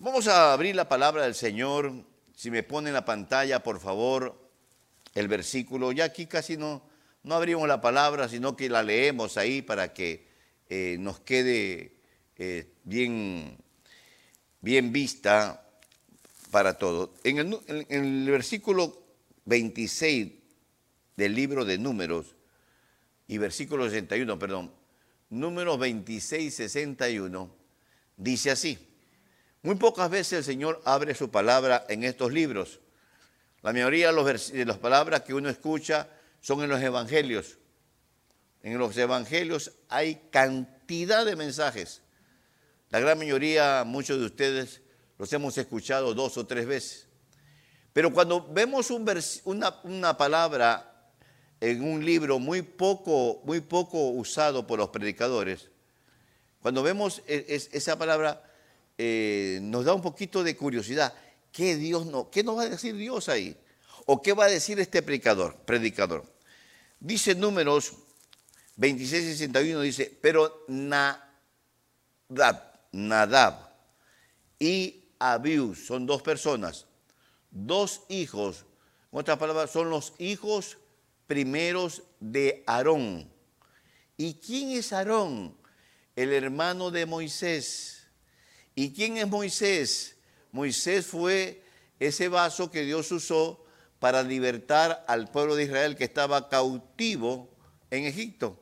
Vamos a abrir la palabra del Señor. Si me pone en la pantalla, por favor, el versículo. Ya aquí casi no, no abrimos la palabra, sino que la leemos ahí para que eh, nos quede eh, bien, bien vista para todo. En el, en el versículo 26 del libro de Números y versículo 61, perdón, Números 26, 61, dice así. Muy pocas veces el Señor abre su palabra en estos libros. La mayoría de, las palabras que uno escucha son en los evangelios. En los evangelios hay cantidad de mensajes. La gran mayoría, muchos de ustedes, los hemos escuchado dos o tres veces. Pero cuando vemos una, palabra en un libro muy poco, muy poco usado por los predicadores, cuando vemos e, esa palabra, eh, nos da un poquito de curiosidad. ¿Qué, Dios no, ¿Qué nos va a decir Dios ahí? ¿O qué va a decir este predicador? predicador? Dice números 26 y 61, dice, pero Nadab, y Abiú son dos personas, dos hijos, en otras palabras, son los hijos primeros de Aarón. ¿Y quién es Aarón? El hermano de Moisés. ¿Y quién es Moisés? Moisés fue ese vaso que Dios usó para libertar al pueblo de Israel que estaba cautivo en Egipto.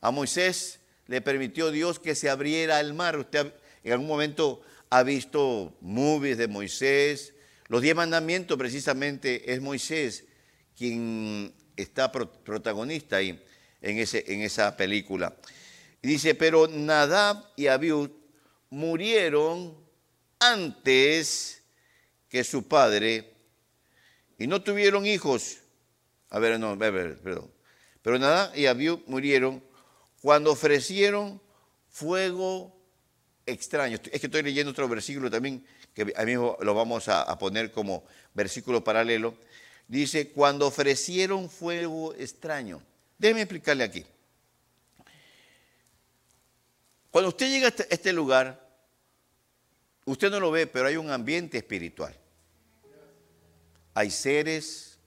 A Moisés le permitió Dios que se abriera el mar. Usted en algún momento ha visto movies de Moisés. Los diez mandamientos precisamente es Moisés quien está protagonista ahí en, ese, en esa película. Dice, pero Nadab y Abiud murieron antes que su padre y no tuvieron hijos. A ver, no, a ver, perdón. Pero nada, y Abiú murieron cuando ofrecieron fuego extraño. Es que estoy leyendo otro versículo también, que a mí lo vamos a, a poner como versículo paralelo. Dice, cuando ofrecieron fuego extraño. Déjeme explicarle aquí. Cuando usted llega a este, este lugar, usted no lo ve, pero hay un ambiente espiritual. Hay seres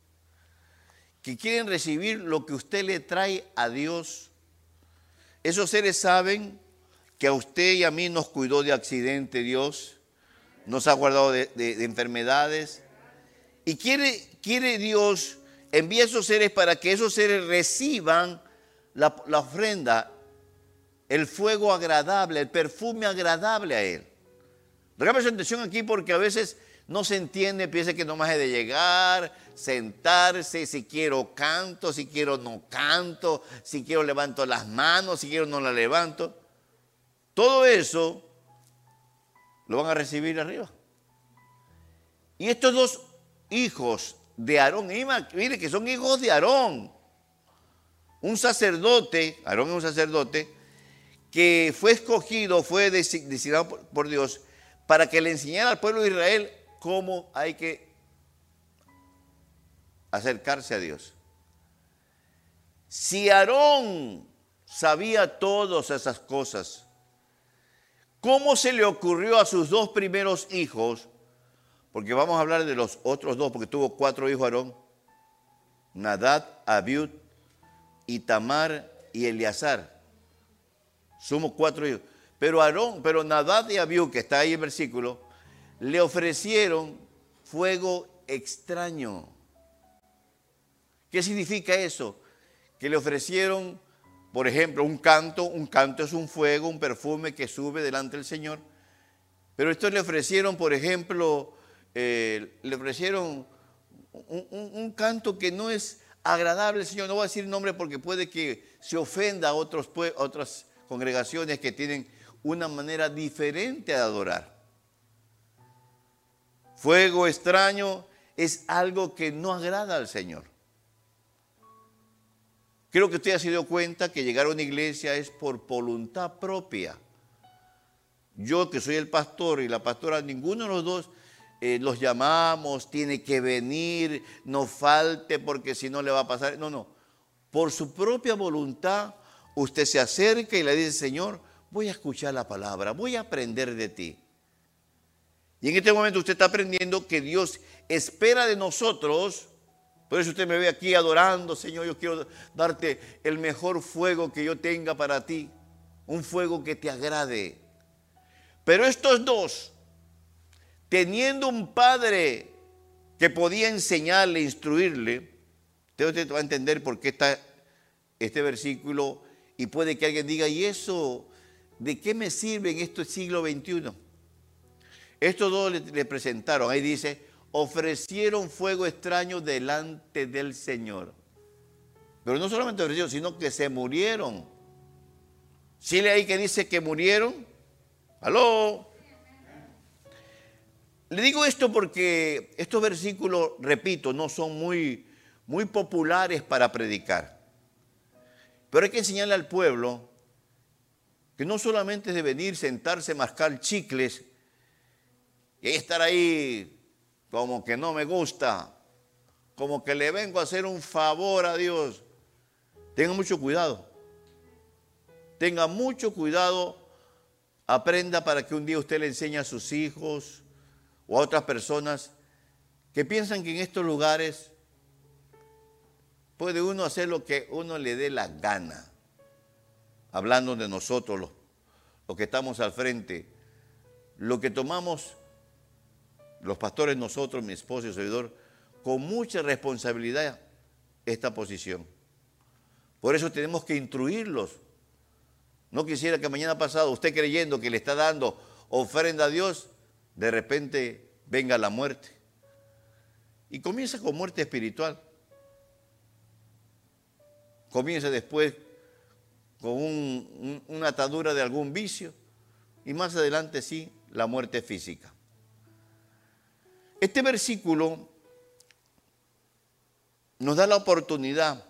que quieren recibir lo que usted le trae a Dios. Esos seres saben que a usted y a mí nos cuidó de accidente Dios, nos ha guardado de, enfermedades. Y quiere, Dios enviar esos seres para que esos seres reciban la ofrenda el fuego agradable, el perfume agradable a Él. Regame su atención aquí porque a veces no se entiende, piensa que nomás es de llegar, sentarse, si quiero canto, si quiero no canto, si quiero levanto las manos, si quiero no las levanto. Todo eso lo van a recibir arriba. Y estos dos hijos de Aarón, mire que son hijos de Aarón, un sacerdote, Aarón es un sacerdote, que fue escogido, fue designado por Dios para que le enseñara al pueblo de Israel cómo hay que acercarse a Dios. Si Aarón sabía todas esas cosas, ¿cómo se le ocurrió a sus dos primeros hijos? Porque vamos a hablar de los otros dos, porque tuvo cuatro hijos Aarón, Nadad, Abiud, Itamar y Eleazar. Somos cuatro hijos. Pero Aarón, pero Nadad y Abiú, que está ahí el versículo, le ofrecieron fuego extraño. ¿Qué significa eso? Que le ofrecieron, por ejemplo, un canto. Un canto es un fuego, un perfume que sube delante del Señor. Pero estos le ofrecieron, por ejemplo, eh, le ofrecieron un, canto que no es agradable, Señor. No voy a decir nombre porque puede que se ofenda a otros, otras congregaciones que tienen una manera diferente de adorar. Fuego extraño es algo que no agrada al Señor. Creo que usted ha sido cuenta que llegar a una iglesia es por voluntad propia. Yo que soy el pastor y la pastora, ninguno de los dos eh, los llamamos, tiene que venir, no falte porque si no le va a pasar. No, no. Por su propia voluntad usted se acerca y le dice, Señor, voy a escuchar la palabra, voy a aprender de ti. Y en este momento usted está aprendiendo que Dios espera de nosotros. Por eso usted me ve aquí adorando, Señor, yo quiero darte el mejor fuego que yo tenga para ti. Un fuego que te agrade. Pero estos dos, teniendo un padre que podía enseñarle, instruirle, usted va a entender por qué está este versículo y puede que alguien diga, ¿y eso de qué me sirve en este siglo XXI? Estos dos le, presentaron, ahí dice, ofrecieron fuego extraño delante del Señor. Pero no solamente ofrecieron, sino que se murieron. ¿Sí le ahí que dice que murieron? ¿Aló? Le digo esto porque estos versículos, repito, no son muy, muy populares para predicar. Pero hay que enseñarle al pueblo que no solamente es de venir, sentarse, mascar chicles y estar ahí como que no me gusta, como que le vengo a hacer un favor a Dios. Tenga mucho cuidado. Tenga mucho cuidado. Aprenda para que un día usted le enseñe a sus hijos o a otras personas que piensan que en estos lugares puede uno hacer lo que uno le dé la gana. Hablando de nosotros, los, que estamos al frente, lo que tomamos los pastores, nosotros, mi esposo y servidor, con mucha responsabilidad esta posición. Por eso tenemos que instruirlos. No quisiera que mañana pasado usted creyendo que le está dando ofrenda a Dios, de repente venga la muerte. Y comienza con muerte espiritual. Comienza después con una atadura de algún vicio y más adelante sí, la muerte física. Este versículo nos da la oportunidad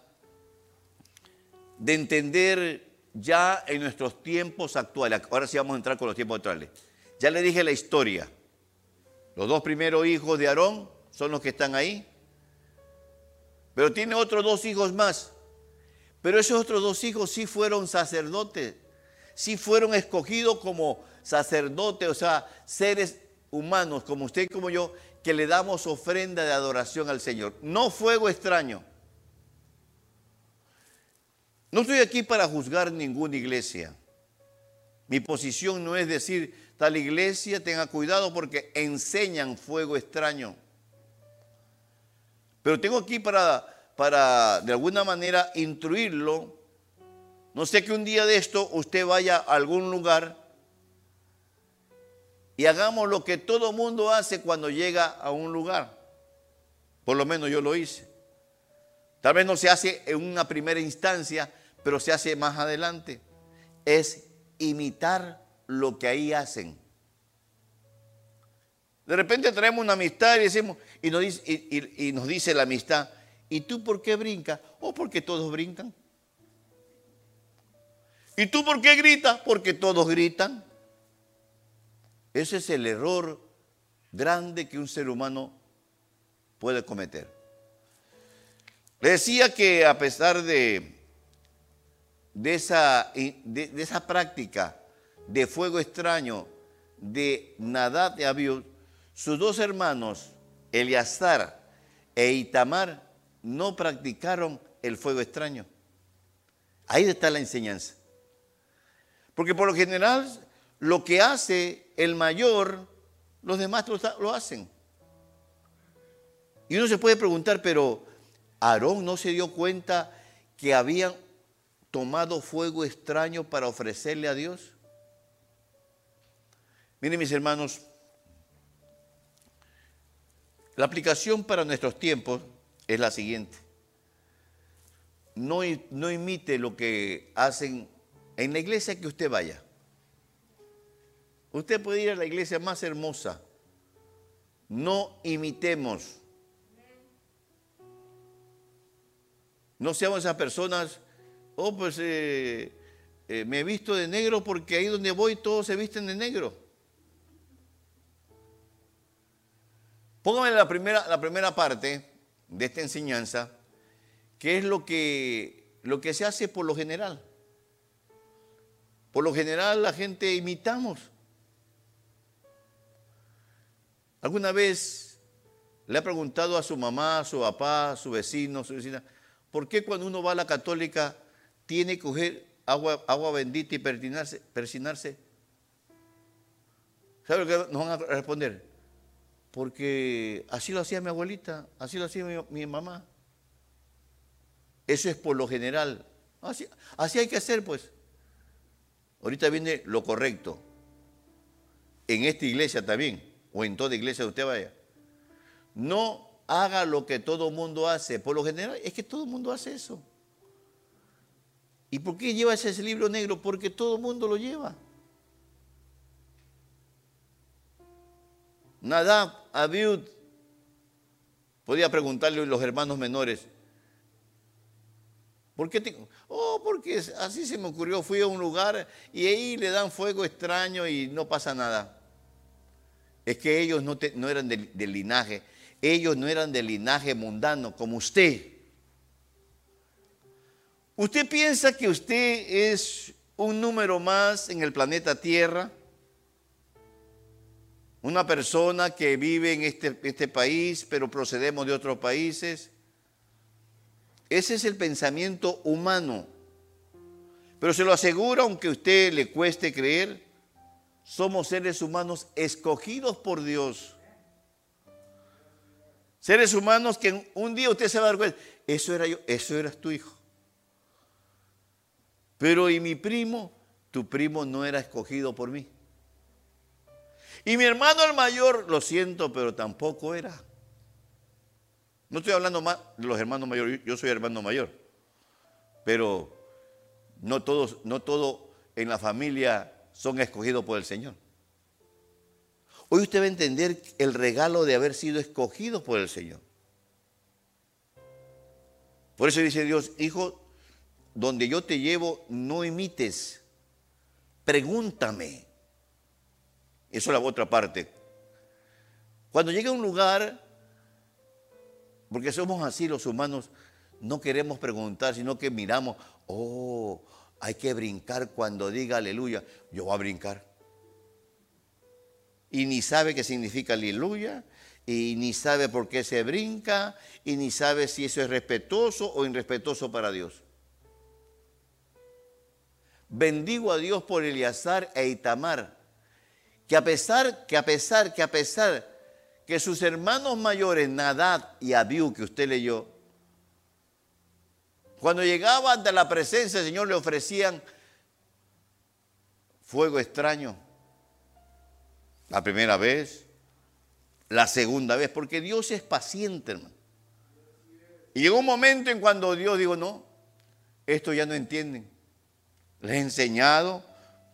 de entender ya en nuestros tiempos actuales. Ahora sí vamos a entrar con los tiempos actuales. Ya le dije la historia. Los dos primeros hijos de Aarón son los que están ahí. Pero tiene otros dos hijos más. Pero esos otros dos hijos sí fueron sacerdotes. Sí fueron escogidos como sacerdotes, o sea, seres humanos como usted y como yo, que le damos ofrenda de adoración al Señor. No fuego extraño. No estoy aquí para juzgar ninguna iglesia. Mi posición no es decir, tal iglesia tenga cuidado porque enseñan fuego extraño. Pero tengo aquí para, para de alguna manera instruirlo. No sé que un día de esto usted vaya a algún lugar y hagamos lo que todo mundo hace cuando llega a un lugar. Por lo menos yo lo hice. Tal vez no se hace en una primera instancia, pero se hace más adelante. Es imitar lo que ahí hacen. De repente traemos una amistad y, decimos, y, nos dice, y, nos dice la amistad, ¿y tú por qué brincas? O porque todos brincan. ¿Y tú por qué gritas? Porque todos gritan. Ese es el error grande que un ser humano puede cometer. Le decía que a pesar de, de, esa, de, esa práctica de fuego extraño de Nadad de Abiud, sus dos hermanos, Eleazar e Itamar, no practicaron el fuego extraño. Ahí está la enseñanza. Porque por lo general lo que hace el mayor, los demás lo, hacen. Y uno se puede preguntar, pero Aarón no se dio cuenta que habían tomado fuego extraño para ofrecerle a Dios. Miren mis hermanos, la aplicación para nuestros tiempos es la siguiente. No, no imite lo que hacen en la iglesia que usted vaya. Usted puede ir a la iglesia más hermosa. No imitemos. No seamos esas personas, oh, pues eh, eh, me he visto de negro porque ahí donde voy todos se visten de negro. Póngame la primera, la primera parte de esta enseñanza, que es lo que, lo que se hace por lo general. Por lo general la gente imitamos. ¿Alguna vez le ha preguntado a su mamá, a su papá, a su vecino, a su vecina, ¿por qué cuando uno va a la católica tiene que coger agua, agua bendita y persinarse? persinarse? ¿Sabe lo que nos van a responder? Porque así lo hacía mi abuelita, así lo hacía mi, mamá. Eso es por lo general. Así, hay que hacer, pues. Ahorita viene lo correcto. En esta iglesia también, o en toda iglesia que usted vaya. No haga lo que todo mundo hace. Por lo general, es que todo el mundo hace eso. ¿Y por qué lleva ese libro negro? Porque todo el mundo lo lleva. Nadab, Abiud, podía preguntarle a los hermanos menores, ¿por qué. Oh, porque así se me ocurrió, fui a un lugar y ahí le dan fuego extraño y no pasa nada. Es que ellos no, eran del, del linaje, ellos no eran del linaje mundano como usted. ¿Usted piensa que usted es un número más en el planeta Tierra? Una persona que vive en este, este país, pero procedemos de otros países. Ese es el pensamiento humano. Pero se lo aseguro, aunque a usted le cueste creer, somos seres humanos escogidos por Dios. Seres humanos que un día usted se va a dar cuenta, eso era yo, eso eras tu hijo. Pero y mi primo, tu primo no era escogido por mí. Y mi hermano el mayor, lo siento, pero tampoco era. No estoy hablando más de los hermanos mayores, yo soy hermano mayor. Pero no todos, no en la familia son escogidos por el Señor. Hoy usted va a entender el regalo de haber sido escogido por el Señor. Por eso dice Dios, hijo, donde yo te llevo, no imites, pregúntame. Eso es la otra parte. Cuando llega a un lugar, porque somos así los humanos, no queremos preguntar, sino que miramos, oh, hay que brincar cuando diga aleluya. Yo voy a brincar. Y ni sabe qué significa aleluya, y ni sabe por qué se brinca, y ni sabe si eso es respetuoso o irrespetuoso para Dios. Bendigo a Dios por Eleazar e Itamar que a pesar, que a pesar, que a pesar que sus hermanos mayores, Nadad y Abiú, que usted leyó, cuando llegaban ante la presencia del Señor le ofrecían fuego extraño. La primera vez, la segunda vez, porque Dios es paciente, hermano. Y llegó un momento en cuando Dios dijo, no, esto ya no entienden. Les he enseñado,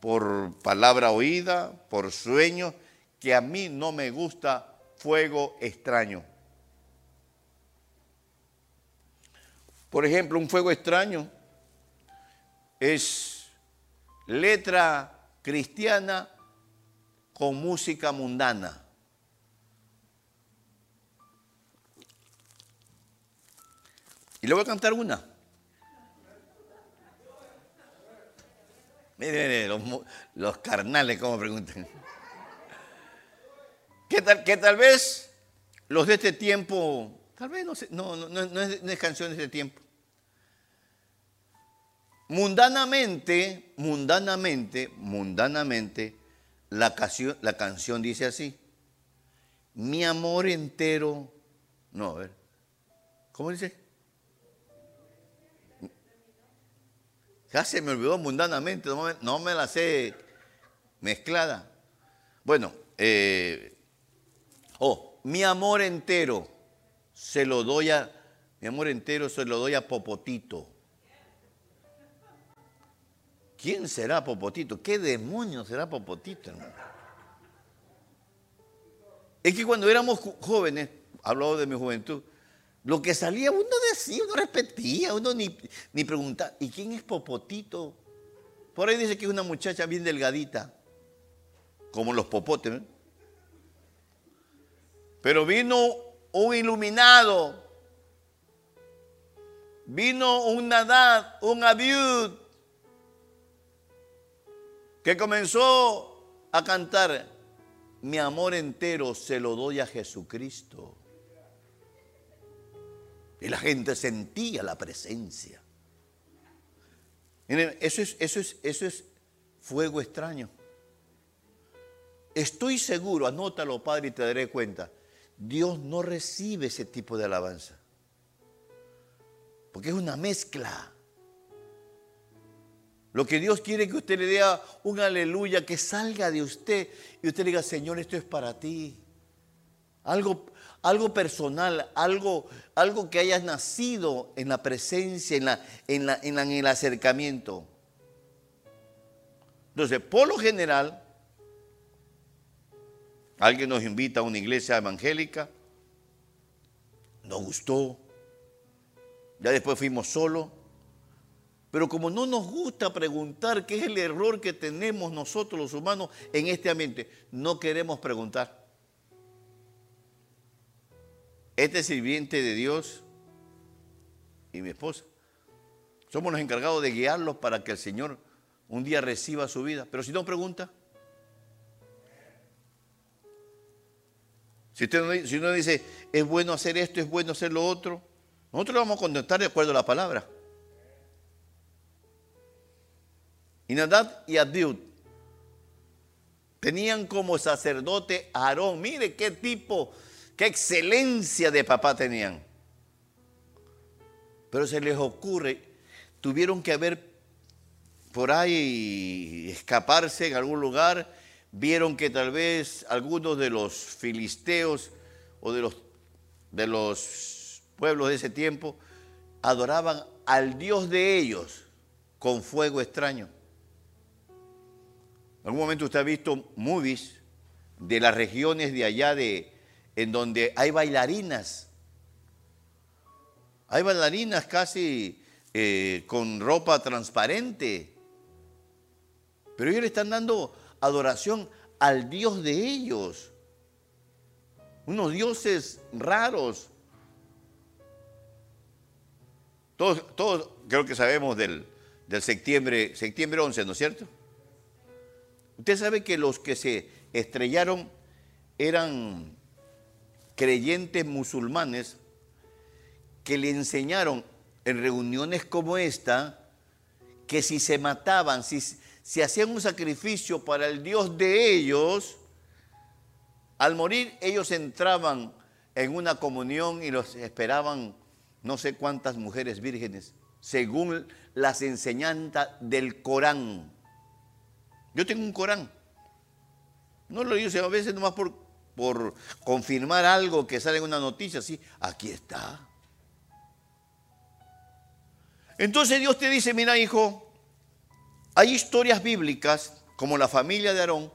por palabra oída, por sueño, que a mí no me gusta fuego extraño. Por ejemplo, un fuego extraño es letra cristiana con música mundana. Y le voy a cantar una. Miren los, carnales como preguntan. Que tal, que tal vez los de este tiempo, tal vez no, sé, no, no, no, es, es canción de este tiempo. Mundanamente, mundanamente, mundanamente, la canción, la canción dice así. Mi amor entero, no, a ver, ¿cómo dice? Ya se me olvidó mundanamente, no me, la sé mezclada. Bueno, eh, oh, mi amor entero se lo doy a, mi amor entero se lo doy a Popotito. ¿Quién será Popotito? ¿Qué demonio será Popotito? Es que cuando éramos jóvenes, hablo de mi juventud, lo que salía uno decía, uno repetía, uno ni, ni preguntaba. ¿Y quién es Popotito? Por ahí dice que es una muchacha bien delgadita, como los popotes. ¿eh? Pero vino un iluminado, vino un Nadad, un Abiud, que comenzó a cantar, mi amor entero se lo doy a Jesucristo. Y la gente sentía la presencia. Eso es, eso es, eso es fuego extraño. Estoy seguro, anótalo, Padre, y te daré cuenta. Dios no recibe ese tipo de alabanza. Porque es una mezcla. Lo que Dios quiere que usted le dé un aleluya que salga de usted y usted le diga, Señor, esto es para ti. Algo, algo personal, algo, algo que hayas nacido en la presencia, en, la, en, la, en el acercamiento. Entonces, por lo general, alguien nos invita a una iglesia evangélica, nos gustó, ya después fuimos solos, pero como no nos gusta preguntar qué es el error que tenemos nosotros los humanos en este ambiente, no queremos preguntar. Este sirviente de Dios y mi esposa somos los encargados de guiarlos para que el Señor un día reciba su vida. Pero si no pregunta, si usted no, uno dice, es bueno hacer esto, es bueno hacer lo otro, nosotros le vamos a contestar de acuerdo a la palabra. Y Nadab y Abiud tenían como sacerdote a Aarón. Mire qué tipo, qué excelencia de papá tenían. Pero se les ocurre, tuvieron que haber por ahí escaparse en algún lugar, vieron que tal vez algunos de los filisteos o de los, de los pueblos de ese tiempo adoraban al Dios de ellos con fuego extraño. En algún momento usted ha visto movies de las regiones de allá de en donde hay bailarinas. Hay bailarinas casi eh, con ropa transparente pero ellos le están dando adoración al Dios de ellos. Unos dioses raros. Todos, todos creo que sabemos del, del septiembre, septiembre 11, ¿no es cierto? Usted sabe que los que se estrellaron eran creyentes musulmanes que le enseñaron en reuniones como esta que si se mataban, si, si hacían un sacrificio para el Dios de ellos, al morir ellos entraban en una comunión y los esperaban no sé cuántas mujeres vírgenes, según las enseñanzas del Corán. Yo tengo un Corán. No lo digo a veces nomás por, por confirmar algo que sale en una noticia, sí, aquí está. Entonces Dios te dice, mira hijo, hay historias bíblicas, como la familia de Aarón,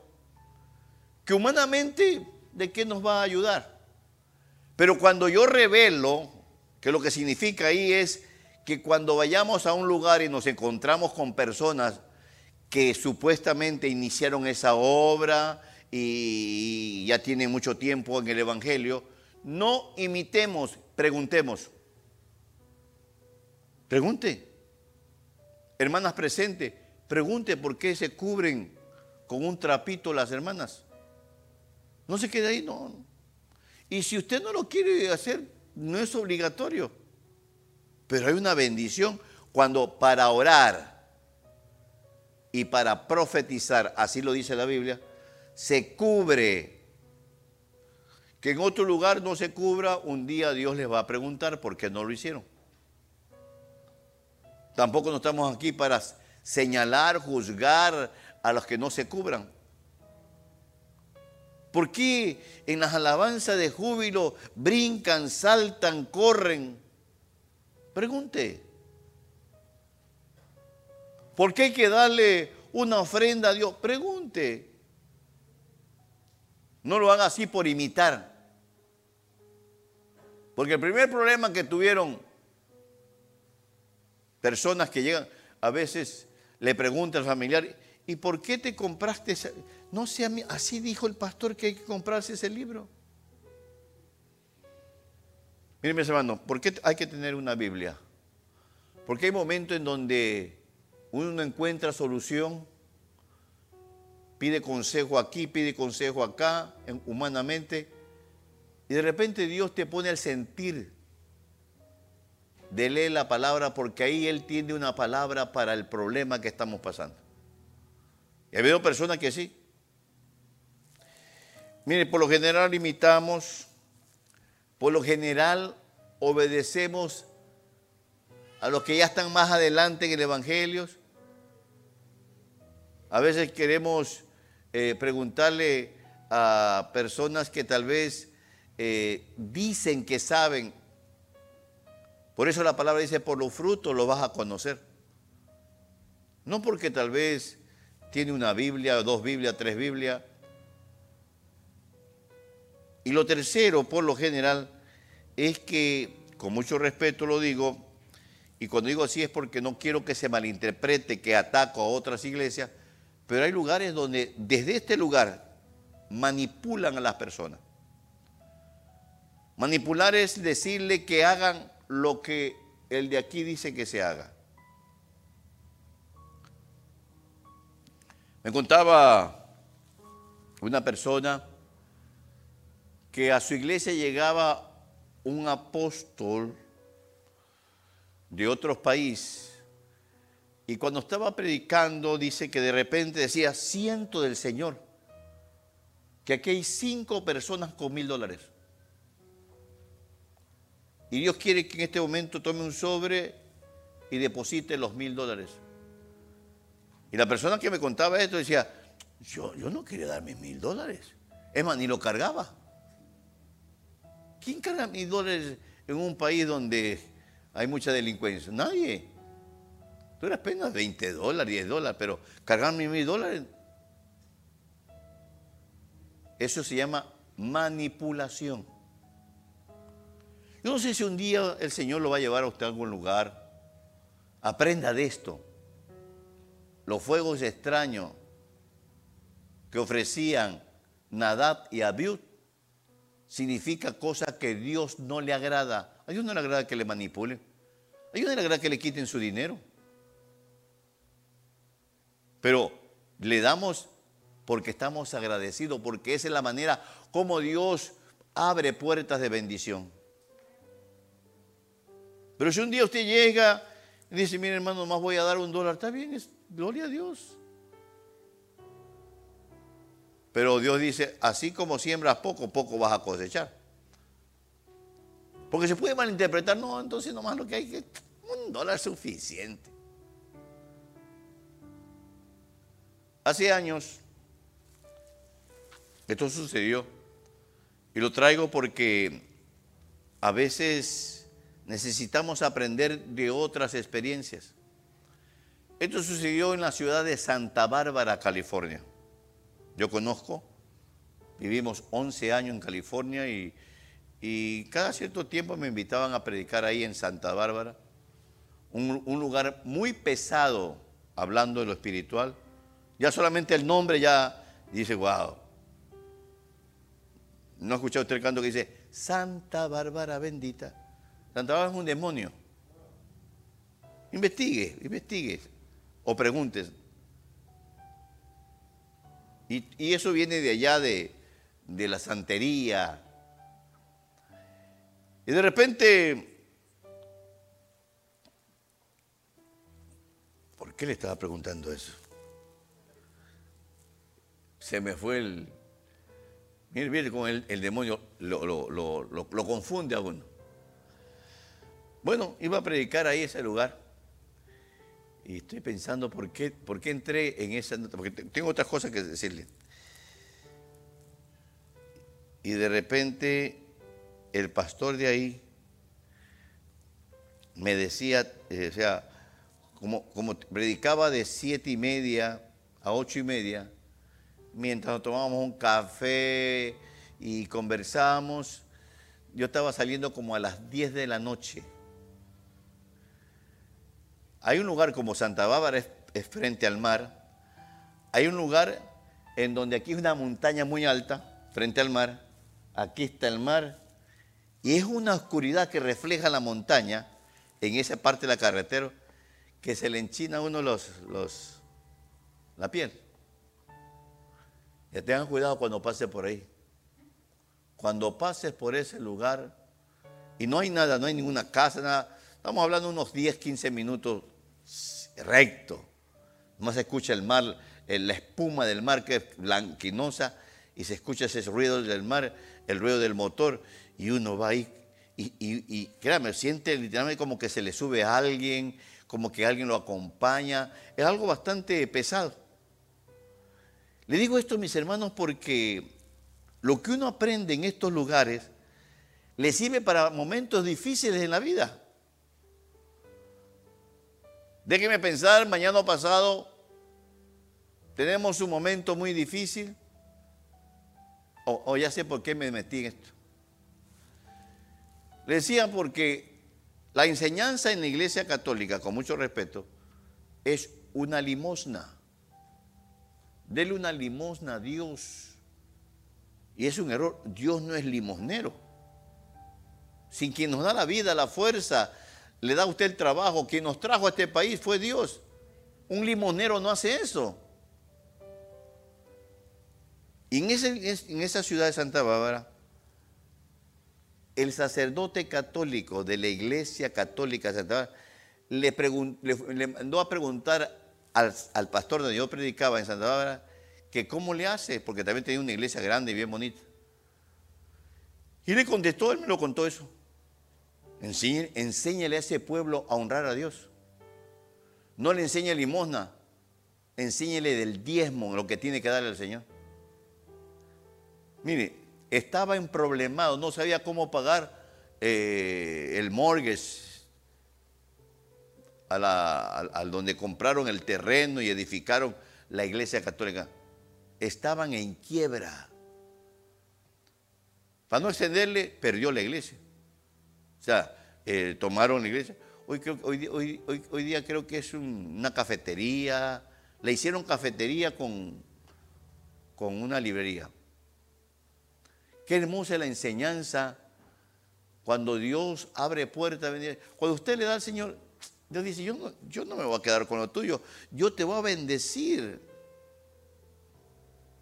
que humanamente, ¿de qué nos va a ayudar? Pero cuando yo revelo, que lo que significa ahí es que cuando vayamos a un lugar y nos encontramos con personas que supuestamente iniciaron esa obra y ya tienen mucho tiempo en el Evangelio, no imitemos, preguntemos. Pregunte. Hermanas presentes, Pregunte por qué se cubren con un trapito las hermanas. No se quede ahí, no. Y si usted no lo quiere hacer, no es obligatorio. Pero hay una bendición cuando para orar y para profetizar, así lo dice la Biblia, se cubre. Que en otro lugar no se cubra, un día Dios les va a preguntar por qué no lo hicieron. Tampoco no estamos aquí para señalar, juzgar a los que no se cubran. ¿Por qué en las alabanzas de júbilo brincan, saltan, corren? Pregunte. ¿Por qué hay que darle una ofrenda a Dios? Pregunte. No lo haga así por imitar. Porque el primer problema que tuvieron personas que llegan, a veces le pregunta al familiar, ¿y por qué te compraste ese? No sé, así dijo el pastor que hay que comprarse ese libro. Miren, mis hermanos, ¿por qué hay que tener una Biblia? Porque hay momentos en donde uno no encuentra solución pide consejo aquí, pide consejo acá, humanamente, y de repente Dios te pone al sentir de leer la palabra porque ahí Él tiene una palabra para el problema que estamos pasando. Y ha habido personas que sí. Mire, por lo general imitamos, por lo general obedecemos a los que ya están más adelante en el Evangelio. A veces queremos eh, preguntarle a personas que tal vez eh, dicen que saben. Por eso la palabra dice, por los frutos lo vas a conocer. No porque tal vez tiene una Biblia, dos Biblias, tres Biblias. Y lo tercero, por lo general, es que, con mucho respeto lo digo, y cuando digo así es porque no quiero que se malinterprete que ataco a otras iglesias, pero hay lugares donde desde este lugar manipulan a las personas. Manipular es decirle que hagan lo que el de aquí dice que se haga. Me contaba una persona que a su iglesia llegaba un apóstol de otro país y cuando estaba predicando dice que de repente decía, siento del Señor, que aquí hay cinco personas con mil dólares. Y Dios quiere que en este momento tome un sobre y deposite los mil dólares. Y la persona que me contaba esto decía, yo, yo no quería dar mis mil dólares. Es más, ni lo cargaba. ¿Quién carga mil dólares en un país donde hay mucha delincuencia? Nadie. Tú eres apenas 20 dólares, 10 dólares, pero cargar mis mil dólares. Eso se llama manipulación. Yo no sé si un día el Señor lo va a llevar a usted a algún lugar. Aprenda de esto. Los fuegos extraños que ofrecían Nadab y Abiud significa cosas que Dios no le agrada. A Dios no le agrada que le manipulen. A Dios no le agrada que le quiten su dinero. Pero le damos porque estamos agradecidos, porque esa es la manera como Dios abre puertas de bendición. Pero si un día usted llega y dice, mire hermano, más voy a dar un dólar, está bien, es gloria a Dios. Pero Dios dice, así como siembras poco, poco vas a cosechar. Porque se puede malinterpretar, no, entonces nomás lo que hay es un dólar suficiente. Hace años, esto sucedió, y lo traigo porque a veces Necesitamos aprender de otras experiencias. Esto sucedió en la ciudad de Santa Bárbara, California. Yo conozco, vivimos 11 años en California y, cada cierto tiempo me invitaban a predicar ahí en Santa Bárbara, un, un lugar muy pesado hablando de lo espiritual. Ya solamente el nombre ya dice, wow. ¿No ha escuchado usted el canto que dice, Santa Bárbara bendita? Santa Bárbara es un demonio. Investigue, investigue o preguntes. Y, eso viene de allá de, de la santería. Y de repente, ¿por qué le estaba preguntando eso? Se me fue el... Mire, mire cómo el, demonio lo, lo confunde a uno. Bueno, iba a predicar ahí ese lugar. Y estoy pensando por qué, por qué entré en esa nota, porque tengo otras cosas que decirle. Y de repente el pastor de ahí me decía, eh, o sea, como, como predicaba de siete y media a ocho y media, mientras nos tomábamos un café y conversábamos, yo estaba saliendo como a las diez de la noche. Hay un lugar como Santa Bárbara, es, frente al mar. Hay un lugar en donde aquí es una montaña muy alta, frente al mar. Aquí está el mar. Y es una oscuridad que refleja la montaña en esa parte de la carretera que se le enchina a uno los, los, la piel. Y tengan cuidado cuando pase por ahí. Cuando pases por ese lugar y no hay nada, no hay ninguna casa, nada. Estamos hablando unos 10, 15 minutos recto. Más se escucha el mar, la espuma del mar que es blanquinosa y se escucha ese ruido del mar, el ruido del motor y uno va ahí y, y, créame, siente literalmente como que se le sube a alguien, como que alguien lo acompaña. Es algo bastante pesado. Le digo esto, mis hermanos, porque lo que uno aprende en estos lugares le sirve para momentos difíciles en la vida. Déjeme pensar, mañana pasado tenemos un momento muy difícil. O, ya sé por qué me metí en esto. Le decía porque la enseñanza en la iglesia católica, con mucho respeto, es una limosna. Dele una limosna a Dios. Y es un error. Dios no es limosnero. Sin quien nos da la vida, la fuerza, le da a usted el trabajo, quien nos trajo a este país fue Dios. Un limosnero no hace eso. Y en, esa ciudad de Santa Bárbara, el sacerdote católico de la iglesia católica le, le, mandó a preguntar al, pastor donde yo predicaba en Santa Bárbara que cómo le hace, porque también tenía una iglesia grande y bien bonita. Y le contestó, él me lo contó eso. enséñale a ese pueblo a honrar a Dios. No le enseñe limosna, enséñele del diezmo, lo que tiene que darle al Señor. Mire, estaba en problemado, no sabía cómo pagar eh, el mortgage al donde compraron el terreno y edificaron la iglesia católica. Estaban en quiebra. Para no extenderle, perdió la iglesia. O sea, eh, tomaron la iglesia. Hoy, hoy, hoy, día creo que es una cafetería. Le hicieron cafetería con, con una librería. Qué hermosa es la enseñanza cuando Dios abre puertas. Cuando usted le da al Señor, Dios dice, yo no, yo no me voy a quedar con lo tuyo, yo te voy a bendecir.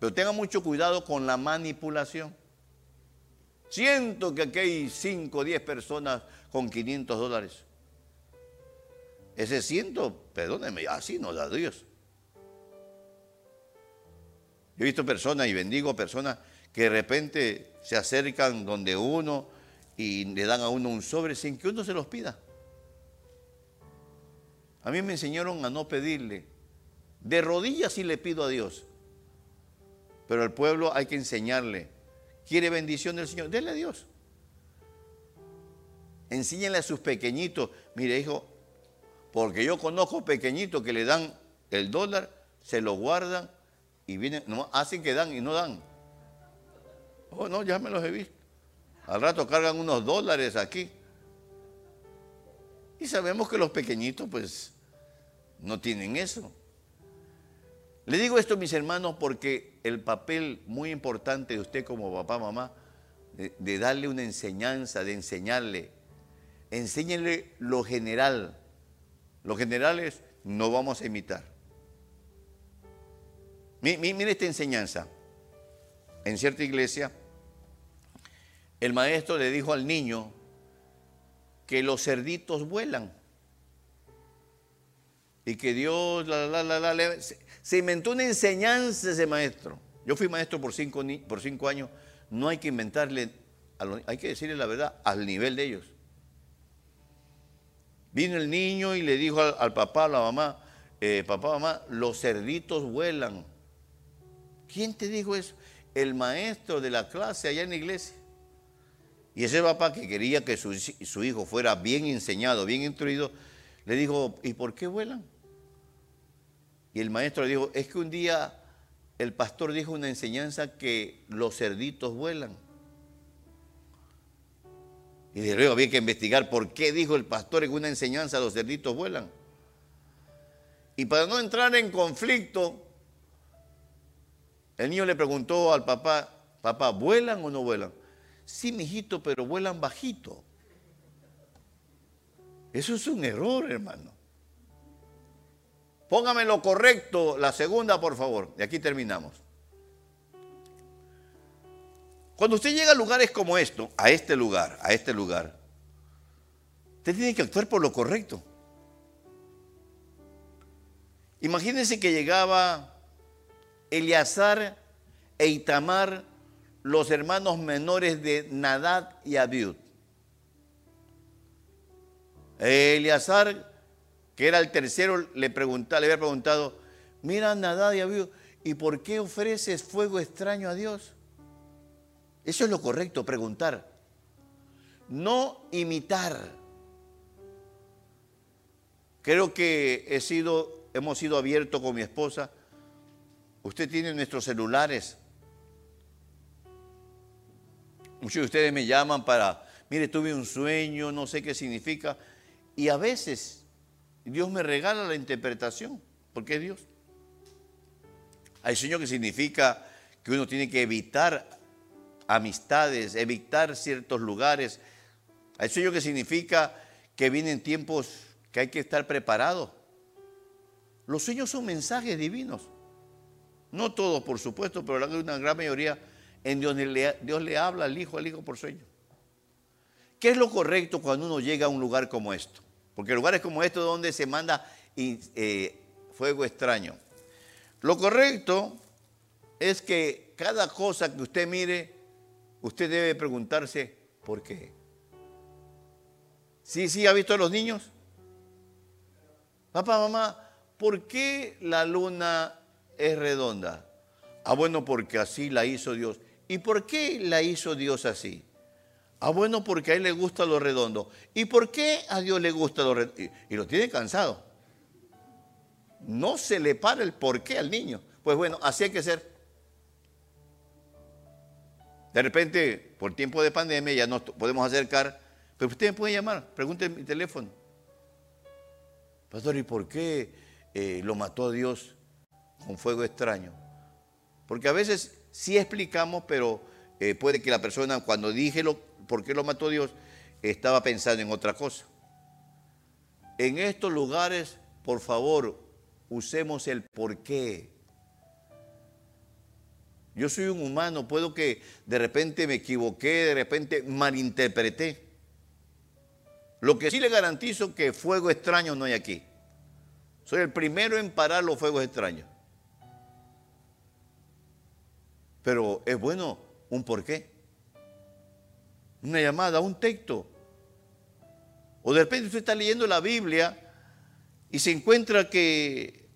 Pero tenga mucho cuidado con la manipulación. Siento que aquí hay 5 o 10 personas con 500 dólares. Ese ciento, perdóneme, así nos da Dios. Yo he visto personas y bendigo personas que de repente se acercan donde uno y le dan a uno un sobre sin que uno se los pida. A mí me enseñaron a no pedirle. De rodillas sí le pido a Dios. Pero al pueblo hay que enseñarle. ¿Quiere bendición del Señor? Dele a Dios. Enséñale a sus pequeñitos. Mire, hijo, porque yo conozco pequeñitos que le dan el dólar, se lo guardan y vienen, no, hacen que dan y no dan. Oh, no, ya me los he visto. Al rato cargan unos dólares aquí. Y sabemos que los pequeñitos pues no tienen eso. Le digo esto, mis hermanos, porque el papel muy importante de usted como papá, mamá, de, darle una enseñanza, de enseñarle, enséñenle lo general. Los generales no vamos a imitar. Mire esta enseñanza. En cierta iglesia, el maestro le dijo al niño que los cerditos vuelan. Y que Dios, la, la, la, se inventó una enseñanza ese maestro. Yo fui maestro por cinco, por cinco años. No hay que inventarle, hay que decirle la verdad al nivel de ellos. Vino el niño y le dijo al, papá, a la mamá, eh, papá, mamá, los cerditos vuelan. ¿Quién te dijo eso? El maestro de la clase allá en la iglesia. Y ese papá que quería que su, hijo fuera bien enseñado, bien instruido, le dijo, ¿y por qué vuelan? Y el maestro le dijo, es que un día el pastor dijo una enseñanza que los cerditos vuelan. Y de luego había que investigar por qué dijo el pastor en una enseñanza los cerditos vuelan. Y para no entrar en conflicto, el niño le preguntó al papá, papá, ¿vuelan o no vuelan? Sí, mijito, pero vuelan bajito. Eso es un error, hermano. Póngame lo correcto, la segunda, por favor. Y aquí terminamos. Cuando usted llega a lugares como esto, a este lugar, a este lugar, usted tiene que actuar por lo correcto. Imagínense que llegaba Eleazar e Itamar, los hermanos menores de Nadad y Abiud. Eleazar, que era el tercero, le, preguntaba, le había preguntado, mira Nadad y ¿y por qué ofreces fuego extraño a Dios? Eso es lo correcto, preguntar. No imitar. Creo que hemos sido abiertos con mi esposa. Usted tiene nuestros celulares. Muchos de ustedes me llaman para, mire, tuve un sueño, no sé qué significa. Y a veces Dios me regala la interpretación, porque es Dios. Hay sueños que significa que uno tiene que evitar amistades, evitar ciertos lugares. Hay sueños que significa que vienen tiempos que hay que estar preparados. Los sueños son mensajes divinos. No todos, por supuesto, pero una gran mayoría en Dios le, Dios le habla al Hijo, al Hijo por sueño. ¿Qué es lo correcto cuando uno llega a un lugar como esto? Porque lugares como estos donde se manda eh, fuego extraño. Lo correcto es que cada cosa que usted mire, usted debe preguntarse, ¿por qué? ¿Sí, sí, ha visto a los niños? Papá, mamá, ¿por qué la luna es redonda? Ah, bueno, porque así la hizo Dios. ¿Y por qué la hizo Dios así? Ah, bueno, porque a él le gusta lo redondo. ¿Y por qué a Dios le gusta lo redondo? Y, lo tiene cansado. No se le para el por qué al niño. Pues bueno, así hay que ser. De repente, por tiempo de pandemia, ya nos podemos acercar, pero usted me puede llamar, pregunte mi teléfono. Pastor, ¿y por qué eh, lo mató Dios con fuego extraño. Porque a veces sí explicamos, pero eh, puede que la persona cuando dije lo, por qué lo mató Dios, estaba pensando en otra cosa. En estos lugares, por favor, usemos el por qué. Yo soy un humano, puedo que de repente me equivoqué, de repente malinterpreté. Lo que sí le garantizo que fuego extraño no hay aquí. Soy el primero en parar los fuegos extraños. Pero es bueno un porqué. Una llamada, un texto. O de repente usted está leyendo la Biblia y se encuentra que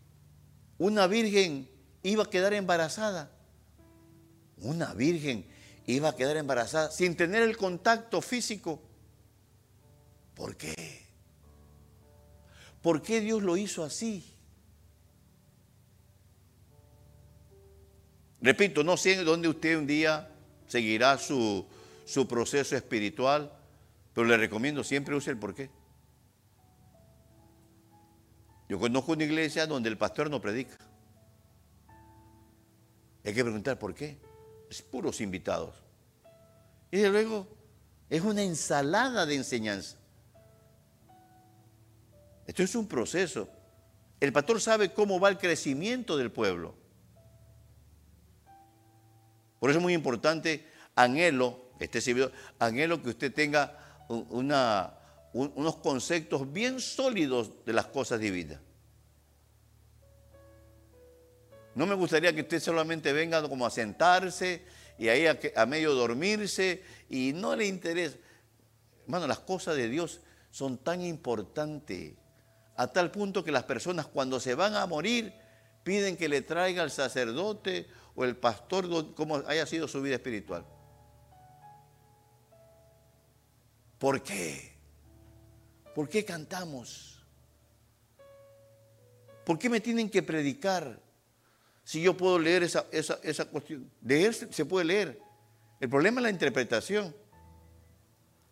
una virgen iba a quedar embarazada. Una virgen iba a quedar embarazada sin tener el contacto físico. ¿Por qué? ¿Por qué Dios lo hizo así? Repito, no sé dónde usted un día seguirá su, su proceso espiritual, pero le recomiendo siempre use el por qué. Yo conozco una iglesia donde el pastor no predica. Hay que preguntar por qué. Es puros invitados. Y luego es una ensalada de enseñanza. Esto es un proceso. El pastor sabe cómo va el crecimiento del pueblo. Por eso es muy importante, anhelo, este servidor, anhelo que usted tenga unos conceptos bien sólidos de las cosas divinas. No me gustaría que usted solamente venga como a sentarse y ahí a, a medio dormirse y no le interesa. Hermano, las cosas de Dios son tan importantes a tal punto que las personas cuando se van a morir piden que le traiga al sacerdote o el pastor como haya sido su vida espiritual. ¿Por qué? ¿Por qué cantamos? ¿Por qué me tienen que predicar? Si yo puedo leer esa, esa, cuestión. Leer se puede leer. El problema es la interpretación.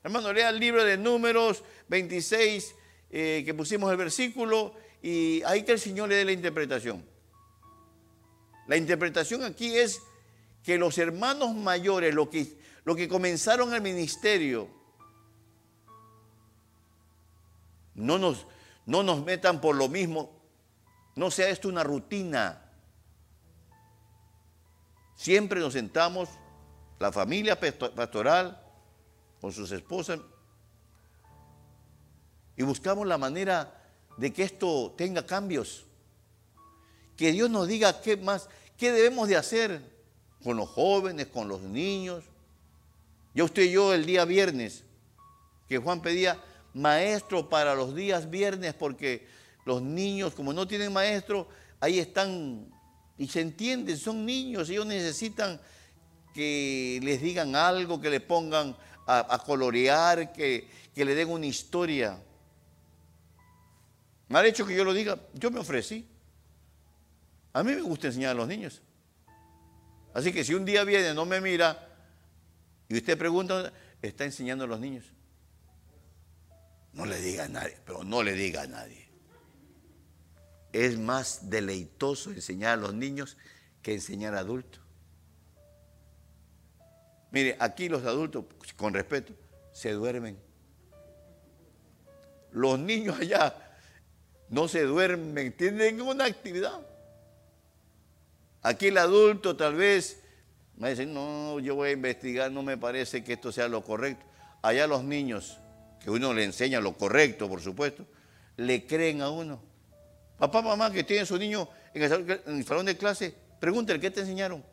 Hermano, lea el libro de Números 26, eh, que pusimos el versículo y ahí que el Señor le dé la interpretación. La interpretación aquí es que los hermanos mayores, lo que, lo que comenzaron el ministerio, no nos, no nos metan por lo mismo, no sea esto una rutina. Siempre nos sentamos la familia pastoral, con sus esposas, y buscamos la manera de que esto tenga cambios. Que Dios nos diga qué más, qué debemos de hacer con los jóvenes, con los niños. Ya usted y yo el día viernes, que Juan pedía maestro para los días viernes, porque los niños, como no tienen maestro, ahí están y se entienden, son niños, ellos necesitan que les digan algo, que le pongan a, colorear, que, que le den una historia. Ha hecho que yo lo diga, yo me ofrecí. A mí me gusta enseñar a los niños. Así que si un día viene, no me mira, y usted pregunta, está enseñando a los niños. No le diga a nadie, pero no le diga a nadie. Es más deleitoso enseñar a los niños que enseñar a adultos. Mire, aquí los adultos, con respeto, se duermen. Los niños allá no se duermen, tienen una actividad. Aquí el adulto tal vez me dice, no, yo voy a investigar, no me parece que esto sea lo correcto. Allá los niños, que uno le enseña lo correcto, por supuesto, le creen a uno. Papá, mamá, que tiene su niño en el, salón de clase, pregúntale, ¿qué te enseñaron?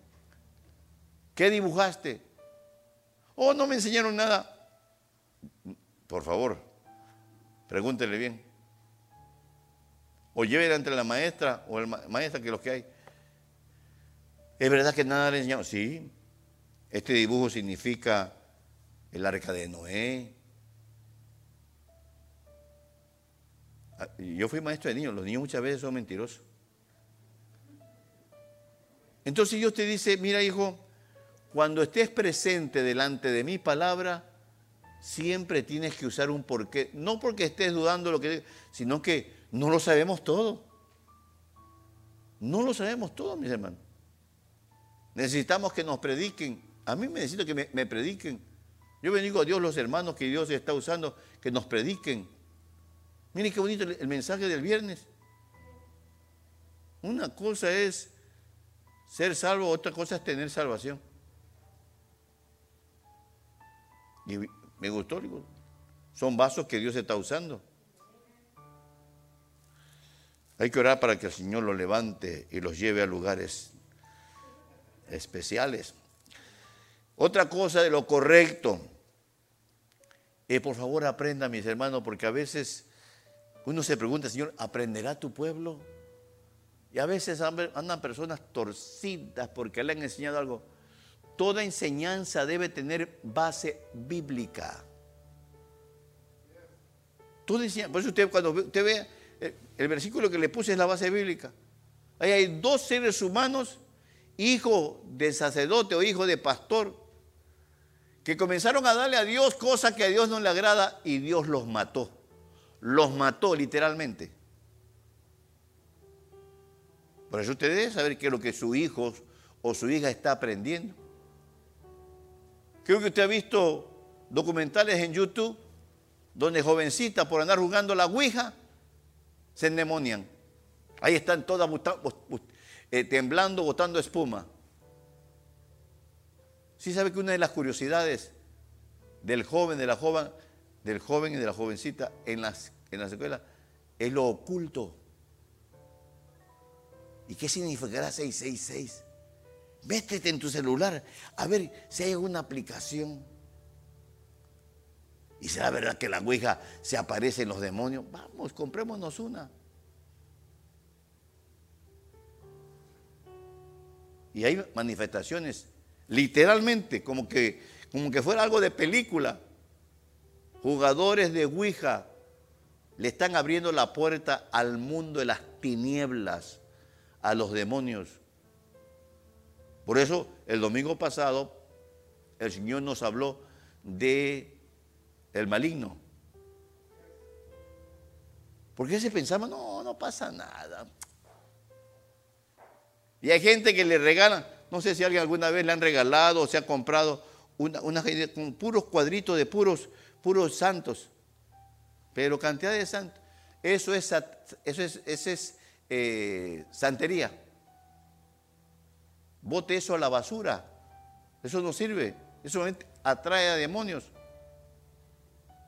¿Qué dibujaste? Oh, no me enseñaron nada. Por favor, pregúntele bien. O llévele ante la maestra o el maestra, que es lo que hay. ¿Es verdad que nada le enseñaron? Sí. Este dibujo significa el arca de Noé. Yo fui maestro de niños, los niños muchas veces son mentirosos. Entonces Dios te dice, mira hijo, cuando estés presente delante de mi palabra, siempre tienes que usar un porqué. No porque estés dudando lo que sino que no lo sabemos todo. No lo sabemos todo, mis hermanos. Necesitamos que nos prediquen. A mí me necesito que me, prediquen. Yo bendigo a Dios los hermanos que Dios está usando, que nos prediquen. Miren qué bonito el mensaje del viernes. Una cosa es ser salvo, otra cosa es tener salvación. Y me gustó, digo, son vasos que Dios está usando. Hay que orar para que el Señor los levante y los lleve a lugares especiales. Otra cosa de lo correcto. Eh, por favor, aprenda, mis hermanos, porque a veces uno se pregunta, Señor, ¿aprenderá tu pueblo? Y a veces andan personas torcidas porque le han enseñado algo. Toda enseñanza debe tener base bíblica. Toda enseñanza, por eso usted cuando usted ve eh, el versículo que le puse es la base bíblica. Ahí hay dos seres humanos hijo de sacerdote o hijo de pastor, que comenzaron a darle a Dios cosas que a Dios no le agrada y Dios los mató. Los mató literalmente. Por eso usted debe saber qué es lo que su hijo o su hija está aprendiendo. Creo que usted ha visto documentales en YouTube donde jovencitas por andar jugando la Ouija se endemonian. Ahí están todas eh, temblando, botando espuma. Sí sabe que una de las curiosidades del joven, de la joven, del joven y de la jovencita en las, en las escuelas es lo oculto. ¿Y qué significará 666? Métete en tu celular a ver si hay alguna aplicación. ¿Y será verdad que la Ouija se aparece en los demonios? Vamos, comprémonos una. Y hay manifestaciones, literalmente, como que, como que fuera algo de película. Jugadores de Ouija le están abriendo la puerta al mundo de las tinieblas, a los demonios. Por eso, el domingo pasado, el Señor nos habló de el maligno. Porque se pensaba, no, no pasa nada. Y hay gente que le regala, no sé si alguien alguna vez le han regalado o se ha comprado una, una con puros cuadritos de puros, puros santos. Pero cantidad de santos. Eso es, eso es, es eh, santería. Bote eso a la basura. Eso no sirve. Eso atrae a demonios.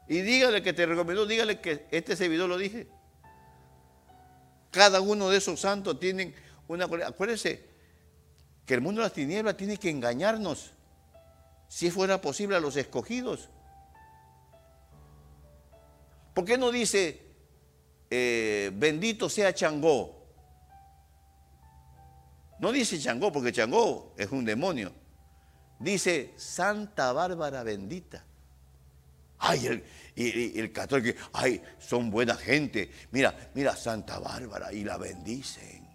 Y dígale que te recomendó, dígale que este servidor lo dije. Cada uno de esos santos tienen una... Acuérdense que el mundo de las tinieblas tiene que engañarnos, si fuera posible, a los escogidos. ¿Por qué no dice, eh, bendito sea Changó? No dice Changó, porque Changó es un demonio. Dice Santa Bárbara bendita. Ay, el, el católico, ay, son buena gente. Mira, mira, Santa Bárbara, y la bendicen.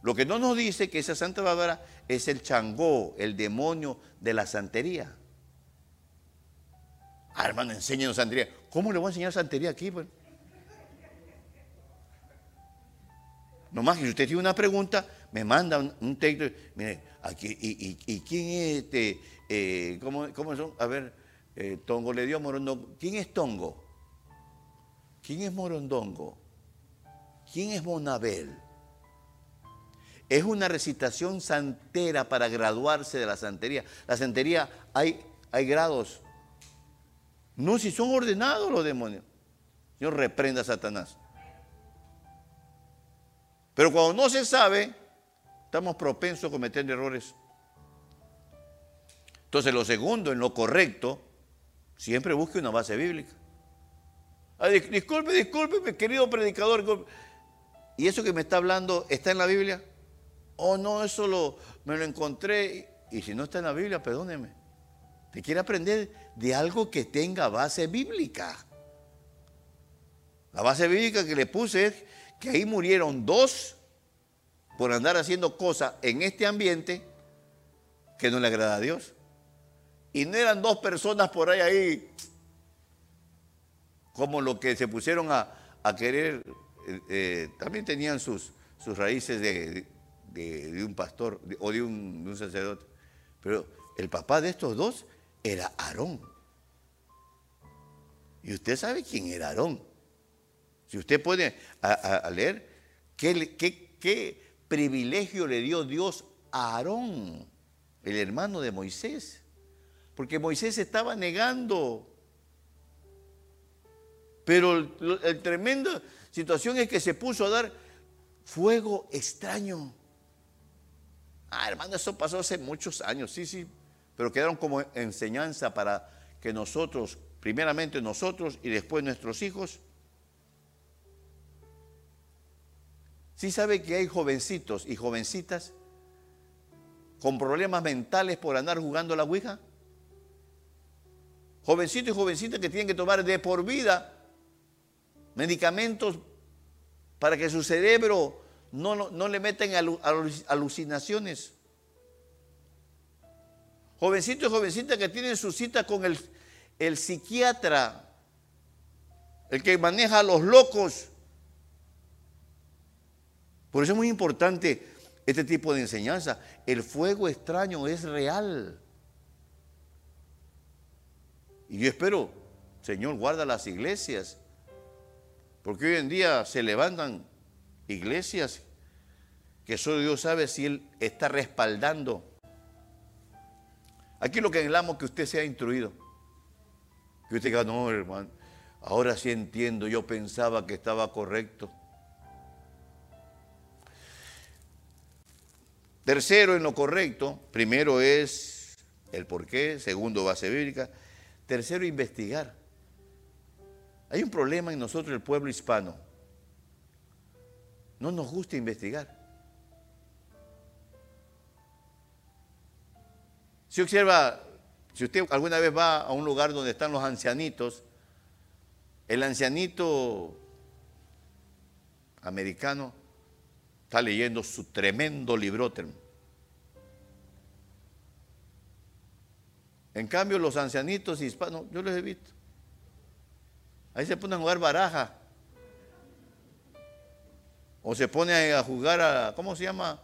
Lo que no nos dice que esa Santa Bárbara es el changó, el demonio de la santería. Ah, hermano, enséñenos santería. ¿Cómo le voy a enseñar santería aquí? Pues? Nomás que si usted tiene una pregunta, me manda un, texto. Mire, aquí, y, quién es este? Eh, ¿cómo, ¿cómo, son? A ver, eh, Tongo le dio Morondongo. ¿Quién es Tongo? ¿Quién es Morondongo? ¿Quién es Monabel? Es una recitación santera para graduarse de la santería. La santería hay, hay grados. No, si son ordenados los demonios. Señor, reprenda a Satanás. Pero cuando no se sabe, estamos propensos a cometer errores. Entonces, lo segundo, en lo correcto, Siempre busque una base bíblica. disculpe, disculpe, mi querido predicador. ¿Y eso que me está hablando está en la Biblia? Oh, no, eso lo, me lo encontré. Y si no está en la Biblia, perdóneme. Te quiere aprender de algo que tenga base bíblica. La base bíblica que le puse es que ahí murieron dos por andar haciendo cosas en este ambiente que no le agrada a Dios. Y no eran dos personas por ahí, ahí como lo que se pusieron a, querer, eh, eh, también tenían sus, sus raíces de, un pastor o de un, sacerdote. Pero el papá de estos dos era Aarón. Y usted sabe quién era Aarón. Si usted puede a, leer, ¿qué, qué, qué privilegio le dio Dios a Aarón, el hermano de Moisés? porque Moisés estaba negando. Pero la tremenda situación es que se puso a dar fuego extraño. Ah, hermano, eso pasó hace muchos años, sí, sí, pero quedaron como enseñanza para que nosotros, primeramente nosotros y después nuestros hijos, sí sabe que hay jovencitos y jovencitas con problemas mentales por andar jugando la Ouija jovencitos y jovencitas que tienen que tomar de por vida medicamentos para que su cerebro no, no, le metan alucinaciones. Jovencitos y jovencitas que tienen su cita con el, el psiquiatra, el que maneja a los locos. Por eso es muy importante este tipo de enseñanza. El fuego extraño es real. Y yo espero, Señor, guarda las iglesias, porque hoy en día se levantan iglesias que solo Dios sabe si Él está respaldando. Aquí lo que anhelamos es que usted sea instruido. Que usted diga, no, hermano, ahora sí entiendo, yo pensaba que estaba correcto. Tercero en lo correcto, primero es el porqué, segundo base bíblica, Tercero, investigar. Hay un problema en nosotros, el pueblo hispano. No nos gusta investigar. Si observa, si usted alguna vez va a un lugar donde están los ancianitos, el ancianito americano está leyendo su tremendo librote. En cambio, los ancianitos hispanos, yo los he visto. Ahí se ponen a jugar baraja. O se pone a jugar a, ¿cómo se llama?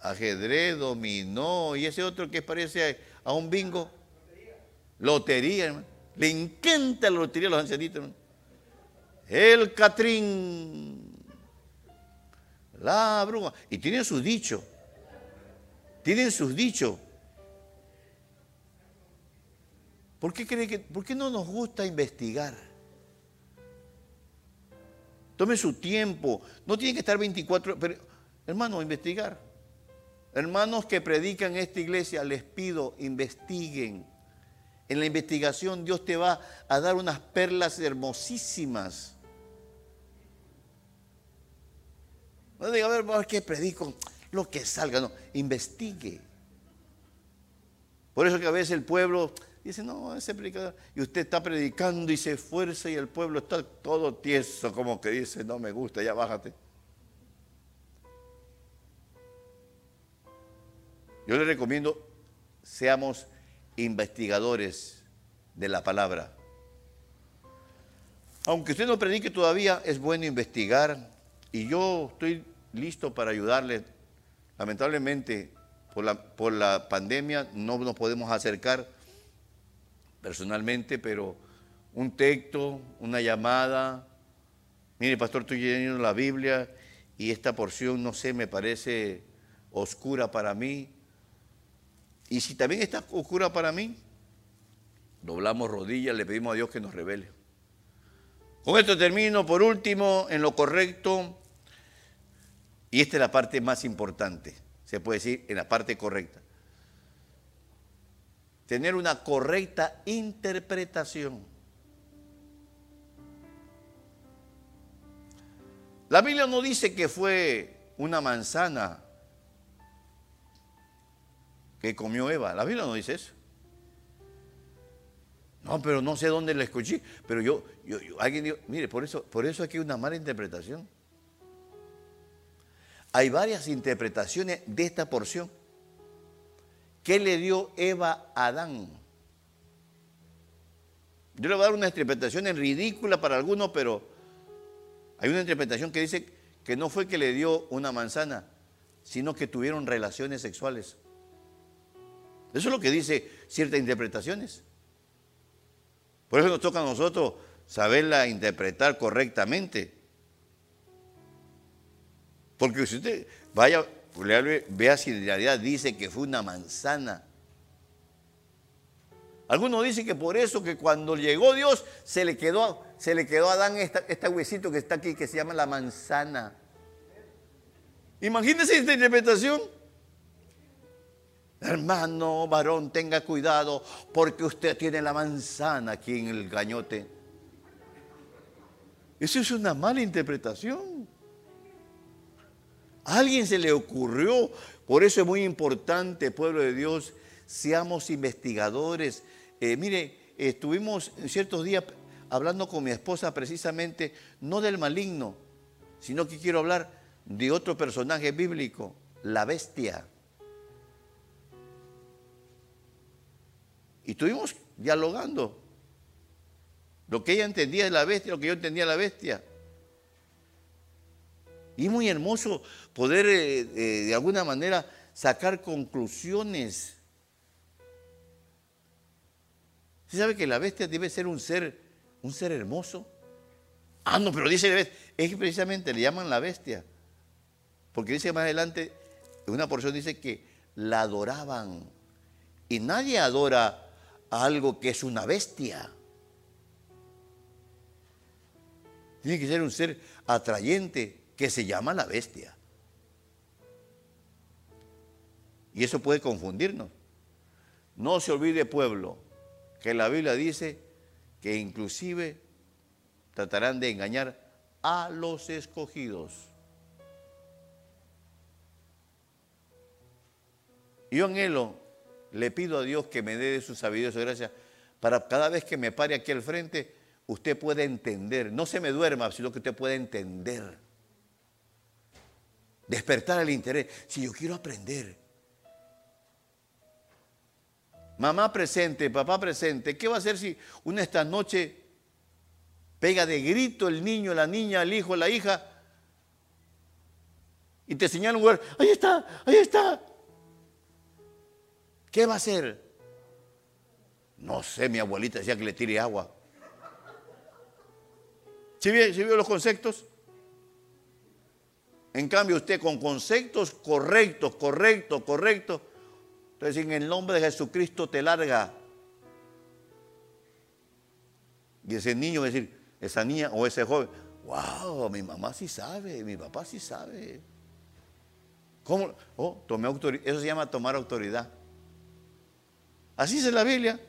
Ajedrez, dominó y ese otro que parece a, un bingo. Lotería. hermano. Le encanta la lotería a los ancianitos. El Catrín. La bruma. Y tiene su dicho. tienen sus dichos. ¿Por qué, cree que, ¿Por qué no nos gusta investigar? Tome su tiempo. No tiene que estar 24 pero hermano, investigar. Hermanos que predican esta iglesia, les pido, investiguen. En la investigación Dios te va a dar unas perlas hermosísimas. No diga, a ver, a ver qué predico, lo que salga, no, investigue. Por eso que a veces el pueblo dice, no, ese predicador, y usted está predicando y se esfuerza y el pueblo está todo tieso, como que dice, no me gusta, ya bájate. Yo le recomiendo, seamos investigadores de la palabra. Aunque usted no predique todavía, es bueno investigar y yo estoy listo para ayudarle. Lamentablemente, por la, por la pandemia no nos podemos acercar personalmente, pero un texto, una llamada. Mire, pastor, estoy leyendo la Biblia y esta porción, no sé, me parece oscura para mí. Y si también está oscura para mí, doblamos rodillas, le pedimos a Dios que nos revele. Con esto termino, por último, en lo correcto, y esta es la parte más importante, se puede decir en la parte correcta. Tener una correcta interpretación. La Biblia no dice que fue una manzana que comió Eva. La Biblia no dice eso. No, pero no sé dónde la escuché. Pero yo, yo, alguien dijo, mire, por eso, por eso aquí hay una mala interpretación. Hay varias interpretaciones de esta porción. ¿Qué le dio Eva a Adán? Yo le voy a dar una interpretación ridícula para algunos, pero hay una interpretación que dice que no fue que le dio una manzana, sino que tuvieron relaciones sexuales. Eso es lo que dice ciertas interpretaciones. Por eso nos toca a nosotros saberla interpretar correctamente. Porque si usted vaya, vea si en realidad dice que fue una manzana. Algunos dicen que por eso que cuando llegó Dios se le quedó, se le quedó a Adán este huesito que está aquí que se llama la manzana. Imagínense esta interpretación. Hermano varón, tenga cuidado porque usted tiene la manzana aquí en el gañote. Eso es una mala interpretación. Alguien se le ocurrió, por eso es muy importante, pueblo de Dios, seamos investigadores. Eh, mire, estuvimos ciertos días hablando con mi esposa precisamente, no del maligno, sino que quiero hablar de otro personaje bíblico, la bestia. Y estuvimos dialogando. Lo que ella entendía de la bestia, lo que yo entendía de la bestia. Y es muy hermoso poder eh, eh, de alguna manera sacar conclusiones. ¿Se sabe que la bestia debe ser un ser, un ser hermoso? Ah, no, pero dice, es que precisamente le llaman la bestia. Porque dice más adelante, una porción dice que la adoraban. Y nadie adora algo que es una bestia. Tiene que ser un ser atrayente que se llama la bestia. Y eso puede confundirnos. No se olvide, pueblo, que la Biblia dice que inclusive tratarán de engañar a los escogidos. Yo anhelo le pido a Dios que me dé su sabiduría su gracia para cada vez que me pare aquí al frente, usted pueda entender. No se me duerma, sino que usted pueda entender. Despertar el interés. Si yo quiero aprender. Mamá presente, papá presente. ¿Qué va a hacer si una esta noche pega de grito el niño, la niña, el hijo, la hija? Y te señala un lugar. Ahí está, ahí está. ¿Qué va a hacer? No sé, mi abuelita decía que le tire agua. ¿Sí vio, los conceptos? En cambio, usted con conceptos correctos, correctos, correctos, Entonces, en el nombre de Jesucristo te larga. Y ese niño va a decir, esa niña o ese joven, wow, mi mamá sí sabe, mi papá sí sabe. ¿Cómo? Oh, tomé autoridad. Eso se llama tomar autoridad. Así dice la Biblia.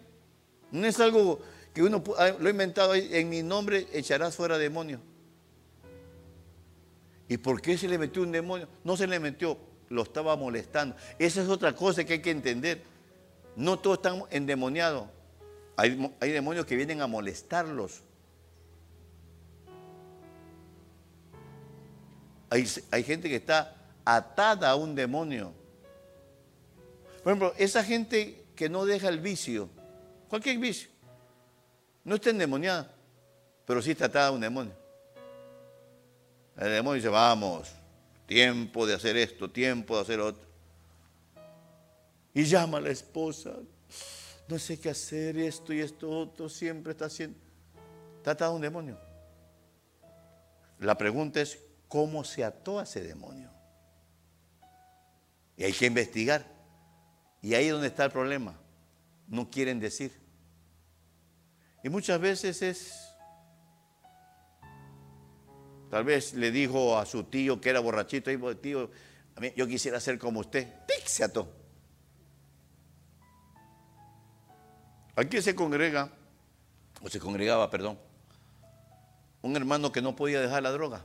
No es algo que uno ah, lo ha inventado. En mi nombre echarás fuera demonios. ¿Y por qué se le metió un demonio? No se le metió, lo estaba molestando. Esa es otra cosa que hay que entender. No todos están endemoniados. Hay, hay demonios que vienen a molestarlos. Hay, hay, gente que está atada a un demonio. Por ejemplo, esa gente que no deja el vicio, cualquier vicio, no está endemoniada, pero sí está atada a un demonio. El demonio dice, vamos, tiempo de hacer esto, tiempo de hacer otro. Y llama a la esposa, no sé qué hacer, esto y esto otro, siempre está haciendo. Está atado a un demonio. La pregunta es, ¿cómo se ató a ese demonio? Y hay que investigar. Y ahí es donde está el problema. No quieren decir. Y muchas veces es Tal vez le dijo a su tío que era borrachito, tío, yo quisiera ser como usted. Ató. Aquí se congrega, o se congregaba, perdón, un hermano que no podía dejar la droga.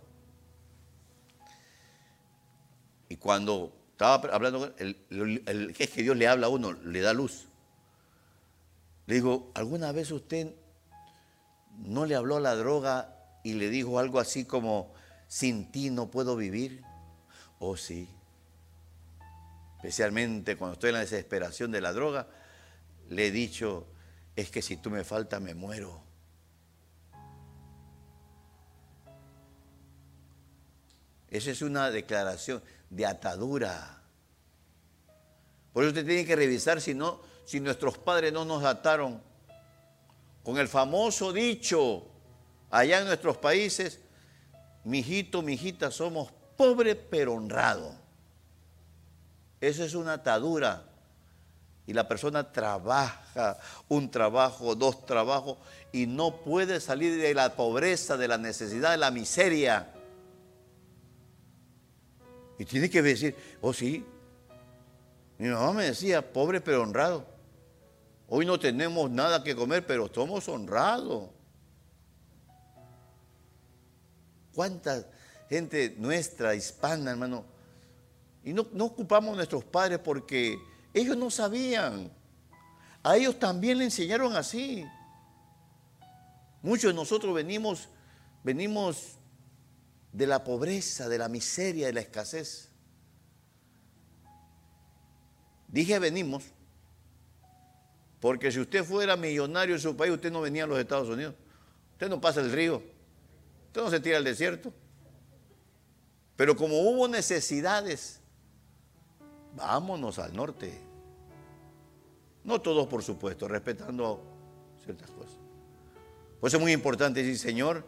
Y cuando estaba hablando, el, el, es que Dios le habla a uno, le da luz. Le digo, ¿alguna vez usted no le habló a la droga y le dijo algo así como, sin ti no puedo vivir. Oh sí. Especialmente cuando estoy en la desesperación de la droga, le he dicho, es que si tú me faltas me muero. Esa es una declaración de atadura. Por eso usted tiene que revisar si no, si nuestros padres no nos ataron con el famoso dicho, allá en nuestros países, mijito, mijita, somos pobres pero honrados. Eso es una atadura. Y la persona trabaja un trabajo, dos trabajos, y no puede salir de la pobreza, de la necesidad, de la miseria. Y tiene que decir, oh sí, mi mamá me decía, pobre pero honrado. Hoy no tenemos nada que comer, pero somos honrados. ¿Cuánta gente nuestra, hispana, hermano? Y no, ocupamos a nuestros padres porque ellos no sabían. A ellos también le enseñaron así. Muchos de nosotros venimos, venimos de la pobreza, de la miseria, de la escasez. Dije venimos, porque si usted fuera millonario en su país, usted no venía a los Estados Unidos. Usted no pasa el río. Usted no se tira al desierto. Pero como hubo necesidades, vámonos al norte. No todos, por supuesto, respetando ciertas cosas. Por eso es muy importante decir, Señor,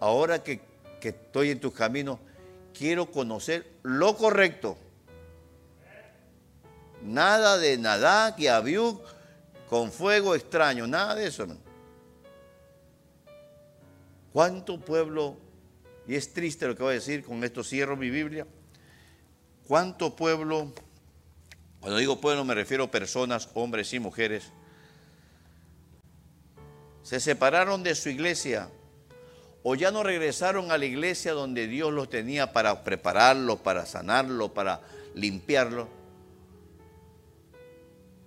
ahora que, estoy en tus caminos, quiero conocer lo correcto. Nada de nada que Abiú con fuego extraño, nada de eso, hermano. ¿Cuánto pueblo, y es triste lo que voy a decir, con esto cierro mi Biblia, cuánto pueblo, cuando digo pueblo me refiero a personas, hombres y mujeres, se separaron de su iglesia o ya no regresaron a la iglesia donde Dios los tenía para prepararlo, para sanarlo, para limpiarlo.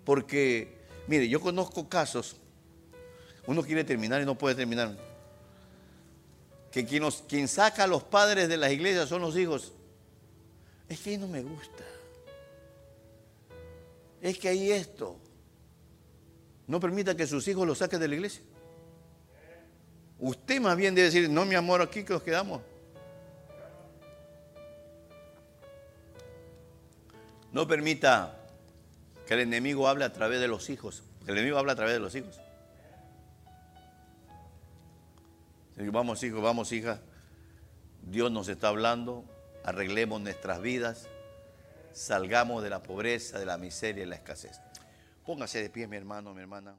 Porque, mire, yo conozco casos, uno quiere terminar y no puede terminar que quien, saca a los padres de las iglesias son los hijos. Es que ahí no me gusta. Es que ahí esto. No permita que sus hijos los saquen de la iglesia. Usted más bien debe decir, no mi amor, aquí que nos quedamos. No permita que el enemigo hable a través de los hijos. El enemigo habla a través de los hijos. Vamos hijos, vamos hijas. Dios nos está hablando. Arreglemos nuestras vidas. salgamos de la pobreza, de la miseria y la escasez. Póngase de pie, mi hermano, mi hermana.